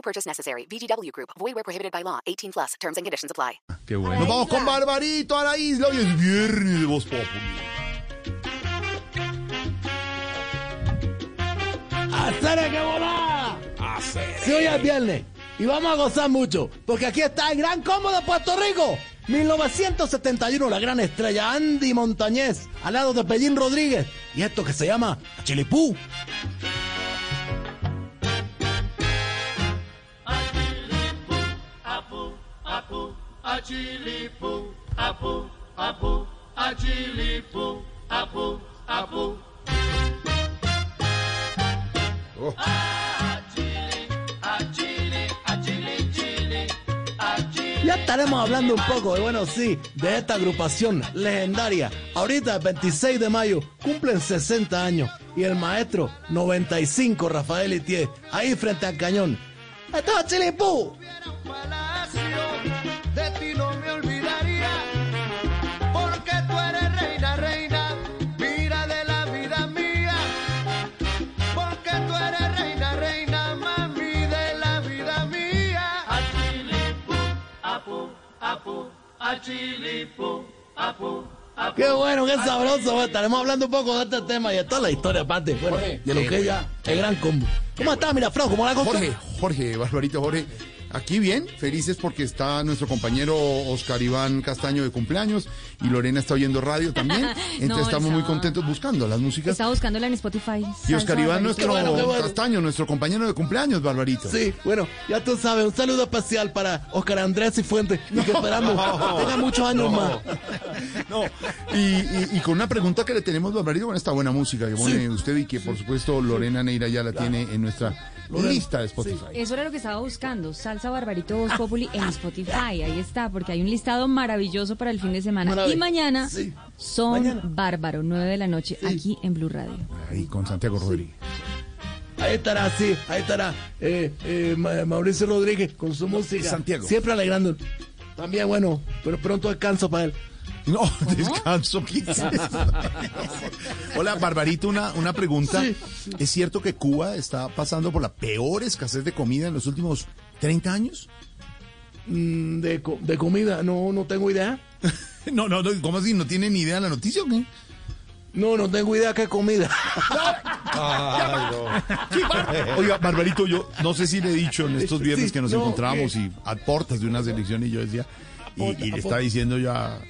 No purchase necessary. VGW Group. Void where prohibited by law. 18 plus. Terms and conditions apply. Qué bueno. Nos vamos con Barbarito a la isla. Hoy es viernes de Voz Populi. ¡Hacer que volá! Sí, hoy es viernes. Y vamos a gozar mucho. Porque aquí está el gran combo de Puerto Rico. 1971, la gran estrella Andy Montañez, al lado de Pellín Rodríguez. Y esto que se llama Chilipú. Ya estaremos hablando un poco, de, bueno, sí, de esta agrupación legendaria. Ahorita, el 26 de mayo, cumplen 60 años. Y el maestro, 95, Rafael Itier, ahí frente al cañón. ¡Esto es Chilipú! ¡Qué bueno, qué sabroso! Estaremos hablando un poco de este tema y de toda la historia, aparte, bueno, de lo que es ya el gran combo. ¿Cómo está, Miraflor? ¿Cómo la cosa? Jorge, Jorge, Barbarito, Jorge. Aquí bien, felices porque está nuestro compañero Oscar Iván Castaño de cumpleaños y Lorena está oyendo radio también. Entonces No, estamos muy contentos buscando las músicas. Estaba buscándola en Spotify. Y Oscar Salsa Iván, nuestro bueno, qué bueno. Castaño, nuestro compañero de cumpleaños, Barbarito. Sí, bueno, ya tú sabes, un saludo especial para Oscar Andrés y Fuentes, y que esperamos tenga muchos años más. No, y, y- y con una pregunta que le tenemos, Barbarito, con esta buena música que pone usted y que por supuesto Lorena Neira ya la tiene en nuestra lista de Spotify. Eso era lo que estaba buscando. Salsa Barbarito Voz Populi en Spotify. Ahí está, porque hay un listado maravilloso para el fin de semana. Y mañana Sí. son Mañana. Bárbaro, 9 de la noche, aquí en Blue Radio. Ahí con Santiago Rodríguez. Ahí estará, sí, ahí estará eh, eh, Ma- Mauricio Rodríguez con su música. Santiago. Siempre alegrando. También, bueno, pero pronto descanso para él. No, descanso, ¿qué es eso? Hola, Barbarito, una, una pregunta. Sí. ¿Es cierto que Cuba está pasando por la peor escasez de comida en los últimos 30 años? Mm, de, co- de comida, no, no tengo idea. No, no, no, ¿cómo así? ¿No tiene ni idea de la noticia o qué? No, no tengo idea qué comida. Oiga, Barbarito, yo no sé si le he dicho en estos viernes Sí, que nos no, encontramos ¿qué? y a portas de unas elecciones y yo decía, y, y le estaba diciendo ya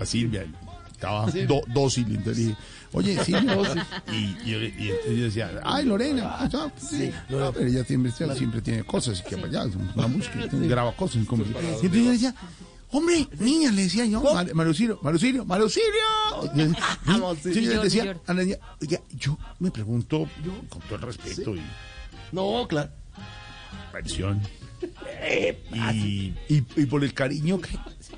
a Silvia, estaba do- dócil, entonces dije, oye, Silvia, y, y, yo- y entonces yo decía, ay, Lorena, ah, ya, sí, no, pero ella siempre, siempre tiene cosas, y que allá, es una música, graba cosas, y como- y entonces yo decía, Hombre, niña, le decía yo, Mar- Marucilio, Marucilio. Vamos, sí. Sí, yo le decía, a la niña, oiga, yo me pregunto, con todo el respeto y No, claro. versión. Y, y, y por el cariño que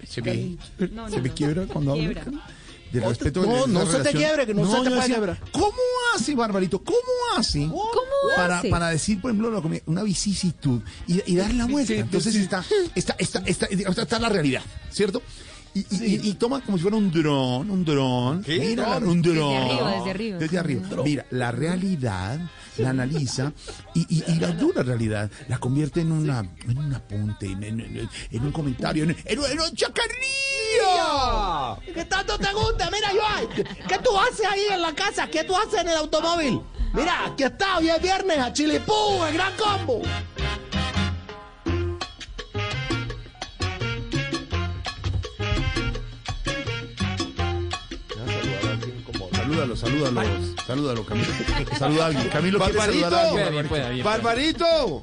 se me, No, se no, me no. quiebra cuando hablo. Quiebra. Del respeto No, de la no se te quiebre, que no se te quebrar. ¿Cómo hace, Barbarito? ¿Cómo hace? ¿Cómo para, hace? para decir, por ejemplo, lo que- una vicisitud y, y dar la vuelta. Entonces está, está, está, está, está, está la realidad, ¿cierto? Y, y- y- y toma como si fuera un dron, un dron. Mira, un dron. Desde arriba, desde arriba. Desde arriba. Mira, la realidad la analiza y, y- y la dura realidad la convierte en una en un apunte, en, en- en- en un comentario, en, en, en un chacarrillo. ¿Qué tanto te gusta? Mira, Joan, ¿qué, qué tú haces ahí en la casa? ¿Qué tú haces en el automóvil? Mira, aquí está, hoy es viernes, a Chilipú, el gran combo. Salúdalo, salúdalo, salúdalo, Camilo. Saluda a alguien. Camilo quiere saludar a alguien. Barbarito. Barbarito,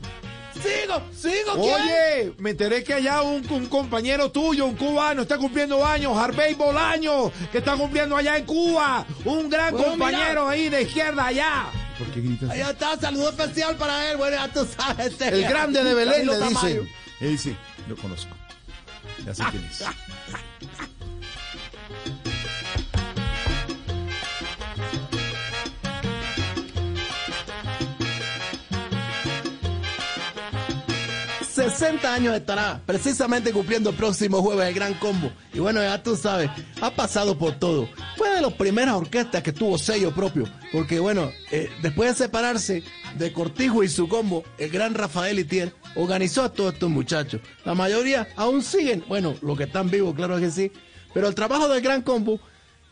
Sigo, sigo, ¿quién? oye, me enteré que allá un, un compañero tuyo, un cubano, está cumpliendo años, Harvey Bolaño, que está cumpliendo allá en Cuba, un gran Bueno, compañero ahí de izquierda allá. ¿Por qué gritas? Ahí está, saludo especial para él. Bueno, ya tú sabes. este, El grande de Belén le dice. Él dice, lo conozco. Ya sé quién es. 60 años estará precisamente cumpliendo el próximo jueves el Gran Combo. Y bueno, ya tú sabes, ha pasado por todo. Fue de las primeras orquestas que tuvo sello propio. Porque bueno, eh, después de separarse de Cortijo y su combo, el gran Rafael Itier organizó a todos estos muchachos. La mayoría aún siguen, bueno, los que están vivos, claro que sí. Pero el trabajo del Gran Combo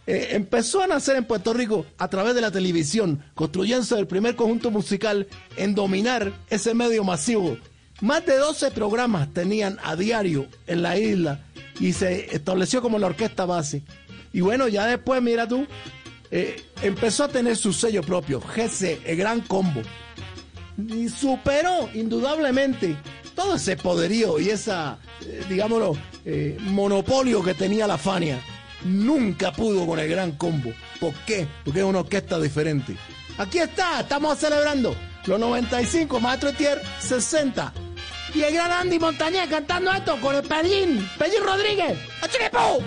eh, empezó a nacer en Puerto Rico a través de la televisión, construyéndose el primer conjunto musical en dominar ese medio masivo. Más de 12 programas tenían a diario en la isla y se estableció como la orquesta base. Y bueno, ya después, mira tú, eh, empezó a tener su sello propio, GC, el Gran Combo. Y superó indudablemente todo ese poderío y esa, eh, digámoslo, eh, monopolio que tenía la Fania. Nunca pudo con el Gran Combo. ¿Por qué? Porque es una orquesta diferente. Aquí está, estamos celebrando los 95, Maestro Etier 60. Y el gran Andy Montañez cantando esto con el Pellín, Pellín Rodríguez. ¡Achiripú!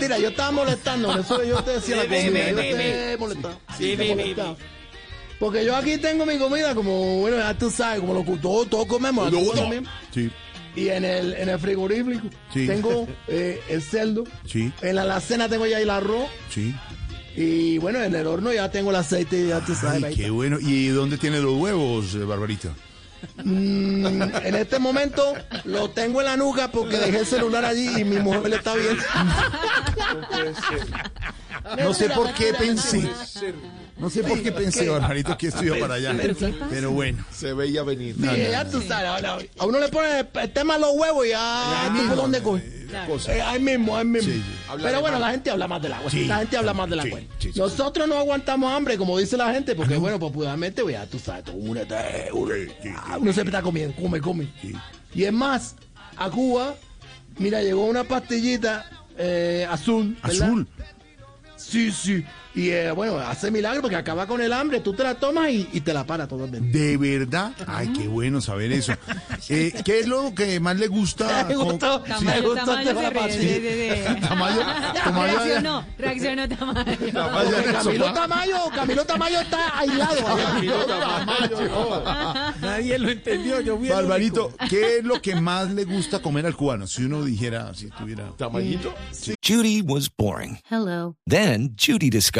Mentira, yo estaba molestando, eso yo te decía la comida, yo te he molestado. Sí, te. Porque yo aquí tengo mi comida como, bueno, ya tú sabes, como lo que todos, todos comemos. aquí también. Sí, Y en el, en el frigorífico Sí. tengo eh, el cerdo. sí, En la alacena tengo ya el arroz. sí. Y bueno, en el horno ya tengo el aceite, ya tú sabes. Ay, qué bueno. ¿Y dónde tiene los huevos, eh, Barbarita? Mm, en este momento lo tengo en la nuca porque dejé el celular allí y mi mujer le está viendo. No sé por qué pensé. No sé por qué pensé, Barbarito, que esto iba para allá. ¿Pero bueno. Se veía venir. Sí, ya tú sabes, ahora, a uno le pone el tema de los huevos y ya, tú por coge. Eh, ahí mismo, ahí mismo. Sí, sí. Pero bueno, la gente habla más del agua. Sí. La gente habla más agua. sí, sí. Nosotros no aguantamos hambre, como dice la gente, porque bueno, popularmente, pues, ya tú sabes, todo uno, está- uno, ah, uno siempre está comiendo, come, come. Sí. Y es más, a Cuba, mira, llegó una pastillita eh, azul. ¿verdad? Azul. Sí, sí. Y eh, bueno, hace milagro porque acaba con el hambre. Tú te la tomas y, y te la para totalmente. ¿De verdad? Ay, qué bueno saber eso. Eh, ¿Qué es lo que más le gusta? Me gustó, Sí. me Tamayo, gustó Tamayo se ríe, rapaz. sí, sí, sí. Tamayo, Tamayo, Reaccionó, reaccionó Tamayo. Tamayo en el Camilo sofá. Tamayo, Camilo Tamayo está aislado. Nadie lo entendió. Yo vi el Barbarito, ¿qué es lo que más le gusta comer al cubano? Si uno dijera, si tuviera... único. Tamañito. Judy was boring. Hello. Then Judy discovered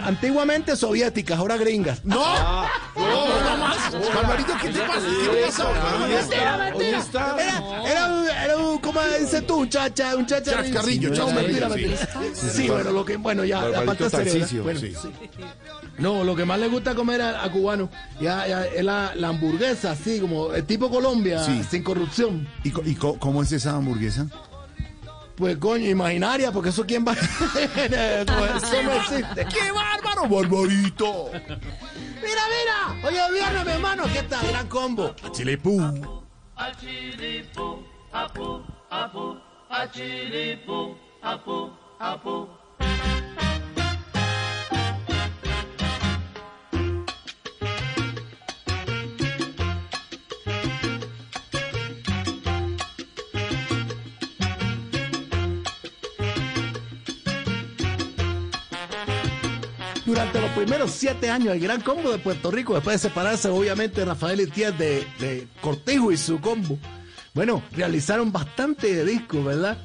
antiguamente soviéticas, ahora gringas. ¡No! ¡No, no más! Barbarito, ¿qué te pasa? ¿Qué te pasa? Mentira, mentira. Era, era, un, era un, ¿cómo dices tú? Un chacha, un chacha. Chascarrillo, chascarrillo, mentira, sí. mentira. Sí, bueno, lo que, bueno, ya, la Bueno, sí. sí. No, lo que más le gusta comer a, a cubano ya, ya, es la, la hamburguesa, así como el tipo Colombia, Sí. sin corrupción. ¿Y, y cómo es esa hamburguesa? Pues coño, imaginaria, porque eso quién va. eso no existe. ¡Qué bárbaro, Barbarito! Mira, mira. Oye, viernes, mi hermano, aquí está, gran combo. Chile Pú. Durante los primeros siete años, el gran combo de Puerto Rico, después de separarse, obviamente, Rafael Itier de, de Cortijo y su combo, Bueno, realizaron bastante discos, ¿verdad?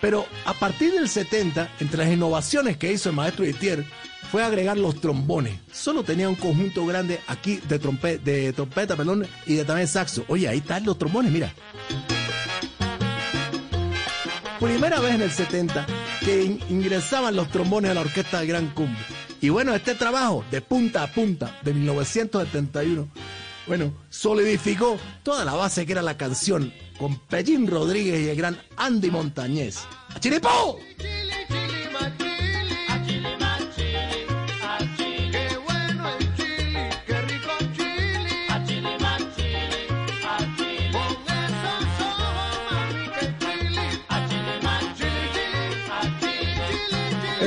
Pero a partir del 70, entre las innovaciones que hizo el maestro Itier, fue agregar los trombones. Solo tenía un conjunto grande aquí de, trompe- de trompeta perdón, y de también saxo. Oye, ahí están los trombones, mira. Primera vez en el 70 que in- ingresaban los trombones a la orquesta del Gran Combo. Y bueno, este trabajo de punta a punta de 1971, bueno, solidificó toda la base que era la canción con Pellín Rodríguez y el gran Andy Montañez. ¡Chiripó!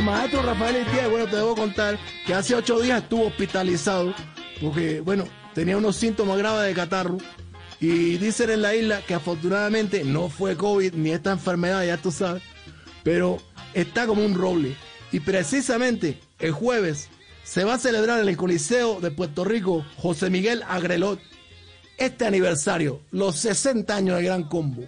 Maestro Rafael Itier, bueno, te debo contar que hace ocho días estuvo hospitalizado porque, bueno, tenía unos síntomas graves de catarro. Y dicen en la isla que afortunadamente no fue COVID ni esta enfermedad, ya tú sabes, pero está como un roble. Y precisamente el jueves se va a celebrar en el Coliseo de Puerto Rico José Miguel Agrelot este aniversario, los 60 años del Gran Combo.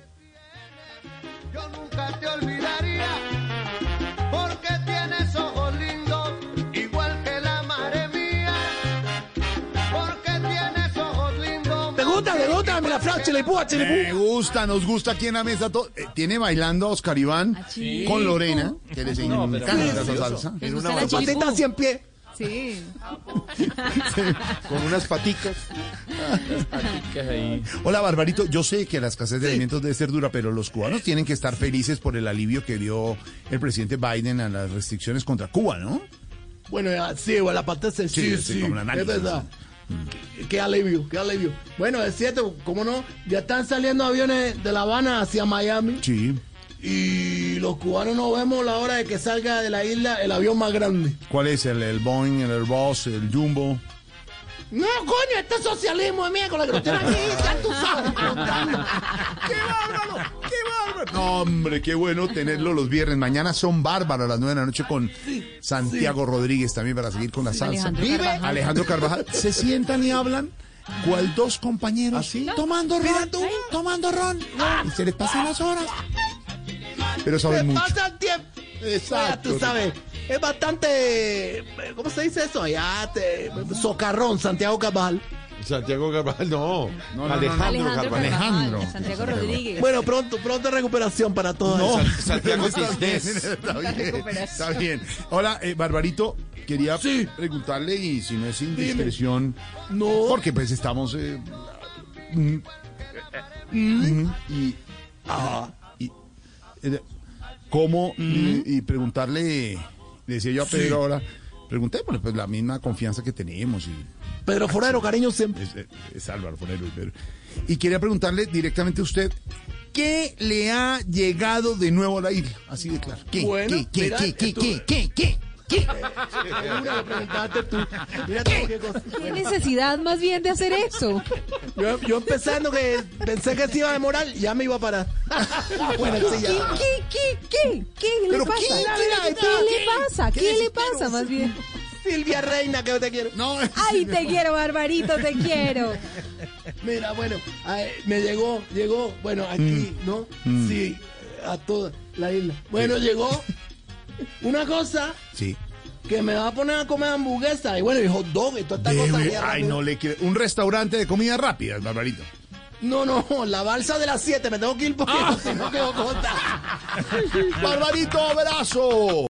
Gusta? ¿Te gusta? Mira, chilipúa, Me gusta, nos gusta aquí en la mesa. to- eh, tiene bailando a Oscar Iván Ah, sí. con Lorena, que les encanta esa salsa. ¿Les gusta una la Patita chilipú? así en pie. Sí. Con unas paticas. Hola, Barbarito. Yo sé que la escasez de alimentos debe ser dura, pero los cubanos tienen que estar felices por el alivio que dio el presidente Biden a las restricciones contra Cuba, ¿no? Bueno, ya, sí, bueno, la parte sí, Sí, sí, sí, como la es verdad. Qué alivio, qué alivio. Bueno, es cierto, ¿cómo no? Ya están saliendo aviones de La Habana hacia Miami Sí. y los cubanos no vemos la hora de que salga de la isla el avión más grande. ¿Cuál es el, el Boeing, el Airbus, el Jumbo? No, coño, este socialismo de miércoles que lo tienen aquí, ya tú sabes. ¡Qué bárbaro! Hombre, qué bueno tenerlo los viernes. Mañana son bárbaros a las nueve de la noche con Santiago Rodríguez también para seguir con la salsa. Alejandro Carvajal. Alejandro Carvajal. Se sientan y hablan. ¿Cuál dos compañeros? ¿Así? Tomando ron, tomando ron. Y se les pasan las horas. Pero saben mucho. pasa el tiempo. Exacto. Ya tú sabes, es bastante, ¿cómo se dice eso? Ya te, socarrón, Santiago Cabal. Santiago Carvajal, no. No, no, Alejandro, Alejandro Carvajal. Alejandro. Santiago Rodríguez. Bueno, pronto, pronto recuperación para todos. Santiago está bien, está bien, está bien. Hola, eh, Barbarito, quería Sí. preguntarle y si no es indiscreción, No. porque pues estamos eh, mm, mm, y, ah, y eh, cómo y, y preguntarle, le decía yo a Pedro ahora, preguntémosle pues la misma confianza que tenemos y Pedro Forero, cariño siempre. es, es Álvaro Forero y Pedro. Y quería preguntarle directamente a usted, ¿qué le ha llegado de nuevo a la isla? Así de claro. ¿Qué? Bueno, ¿Qué? ¿Qué? mira, ¿Qué? ¿Qué? esto- ¿Qué? ¿Qué? ¿Qué? ¿Qué? Tú. Tú qué. ¿Qué necesidad más bien de hacer eso? Yo, yo empezando que pensé que se iba a demorar, ya me iba a parar. bueno, sí, ¿Qué, ya. qué, qué, qué? ¿Qué le Pero pasa? ¿qué? ¿Qué, le ¿qué? pasa? ¿Qué ¿Qué le pasa más bien? Silvia Reina, que yo te quiero. No, Ay, te quiero, Barbarito, te quiero. Mira, bueno, ay, me llegó, llegó, bueno, aquí, ¿no? Sí, a toda la isla. Bueno, llegó una cosa Sí. que me va a poner a comer hamburguesa y bueno, y hot dog y toda esta cosa. Debe- ya Ay, no le quiero. Un restaurante de comida rápida, Barbarito. No, no, la balsa de las 7, me tengo que ir porque Ah. si no quedo corta. Barbarito, abrazo.